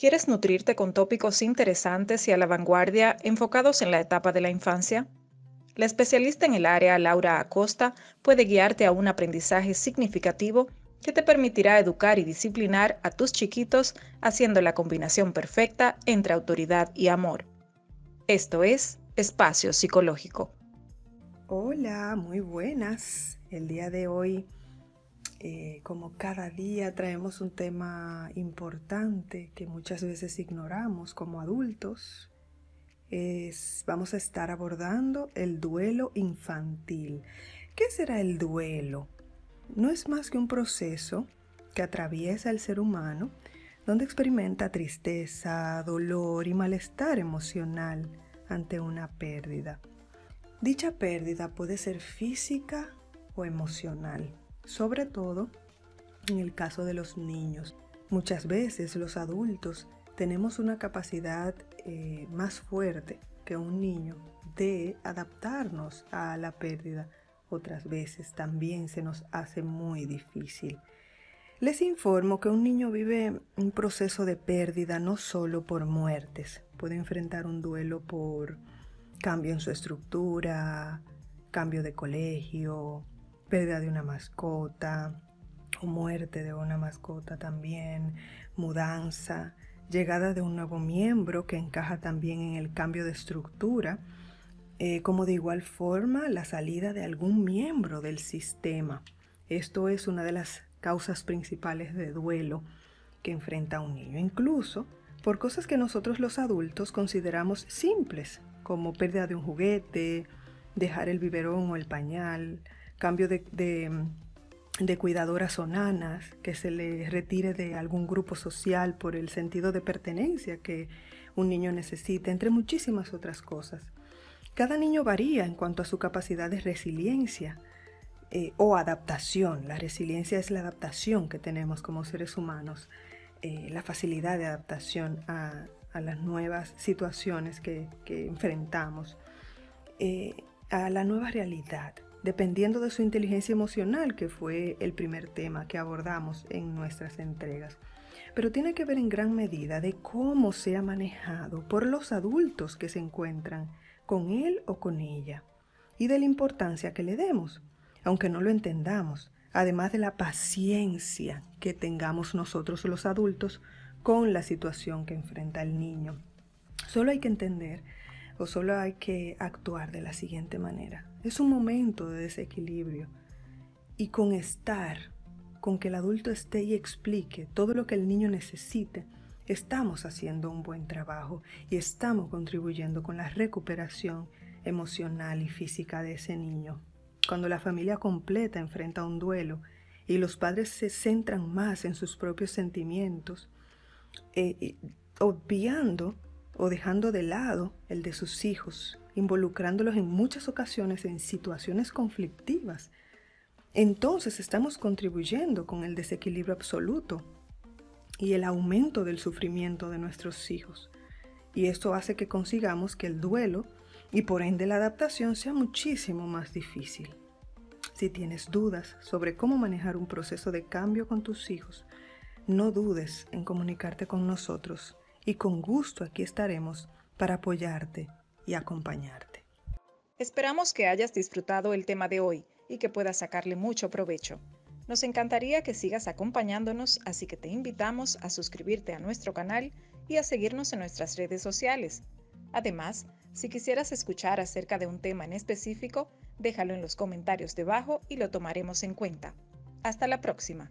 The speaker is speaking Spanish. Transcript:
¿Quieres nutrirte con tópicos interesantes y a la vanguardia enfocados en la etapa de la infancia? La especialista en el área, Laura Acosta, puede guiarte a un aprendizaje significativo que te permitirá educar y disciplinar a tus chiquitos haciendo la combinación perfecta entre autoridad y amor. Esto es Espacio Psicológico. Hola, muy buenas. El día de hoy eh, como cada día traemos un tema importante que muchas veces ignoramos como adultos, vamos a estar abordando el duelo infantil. ¿Qué será el duelo? No es más que un proceso que atraviesa el ser humano donde experimenta tristeza, dolor y malestar emocional ante una pérdida. Dicha pérdida puede ser física o emocional sobre todo en el caso de los niños. Muchas veces los adultos tenemos una capacidad eh, más fuerte que un niño de adaptarnos a la pérdida. Otras veces también se nos hace muy difícil. Les informo que un niño vive un proceso de pérdida no solo por muertes, puede enfrentar un duelo por cambio en su estructura, cambio de colegio, pérdida de una mascota o muerte de una mascota también, mudanza, llegada de un nuevo miembro que encaja también en el cambio de estructura, eh, como de igual forma la salida de algún miembro del sistema. Esto es una de las causas principales de duelo que enfrenta un niño, incluso por cosas que nosotros los adultos consideramos simples, como pérdida de un juguete, dejar el biberón o el pañal, cambio de, de, cuidadoras o nanas, que se le retire de algún grupo social por el sentido de pertenencia que un niño necesita, entre muchísimas otras cosas. Cada niño varía en cuanto a su capacidad de resiliencia eh, o adaptación. La resiliencia es la adaptación que tenemos como seres humanos, eh, la facilidad de adaptación a, las nuevas situaciones que, enfrentamos, eh, a la nueva realidad dependiendo de su inteligencia emocional, que fue el primer tema que abordamos en nuestras entregas. Pero tiene que ver en gran medida de cómo se ha manejado por los adultos que se encuentran con él o con ella y de la importancia que le demos, aunque no lo entendamos, además de la paciencia que tengamos nosotros los adultos con la situación que enfrenta el niño. Solo hay que entender o solo hay que actuar de la siguiente manera. Es un momento de desequilibrio y con estar, con que el adulto esté y explique todo lo que el niño necesite, estamos haciendo un buen trabajo y estamos contribuyendo con la recuperación emocional y física de ese niño. Cuando la familia completa enfrenta un duelo y los padres se centran más en sus propios sentimientos, eh, obviando o dejando de lado el de sus hijos involucrándolos en muchas ocasiones en situaciones conflictivas, entonces estamos contribuyendo con el desequilibrio absoluto y el aumento del sufrimiento de nuestros hijos. Y esto hace que consigamos que el duelo y por ende la adaptación sea muchísimo más difícil. Si tienes dudas sobre cómo manejar un proceso de cambio con tus hijos, no dudes en comunicarte con nosotros y con gusto aquí estaremos para apoyarte y acompañarte. Esperamos que hayas disfrutado el tema de hoy y que puedas sacarle mucho provecho. Nos encantaría que sigas acompañándonos, así que te invitamos a suscribirte a nuestro canal y a seguirnos en nuestras redes sociales. Además, si quisieras escuchar acerca de un tema en específico, déjalo en los comentarios debajo y lo tomaremos en cuenta. Hasta la próxima.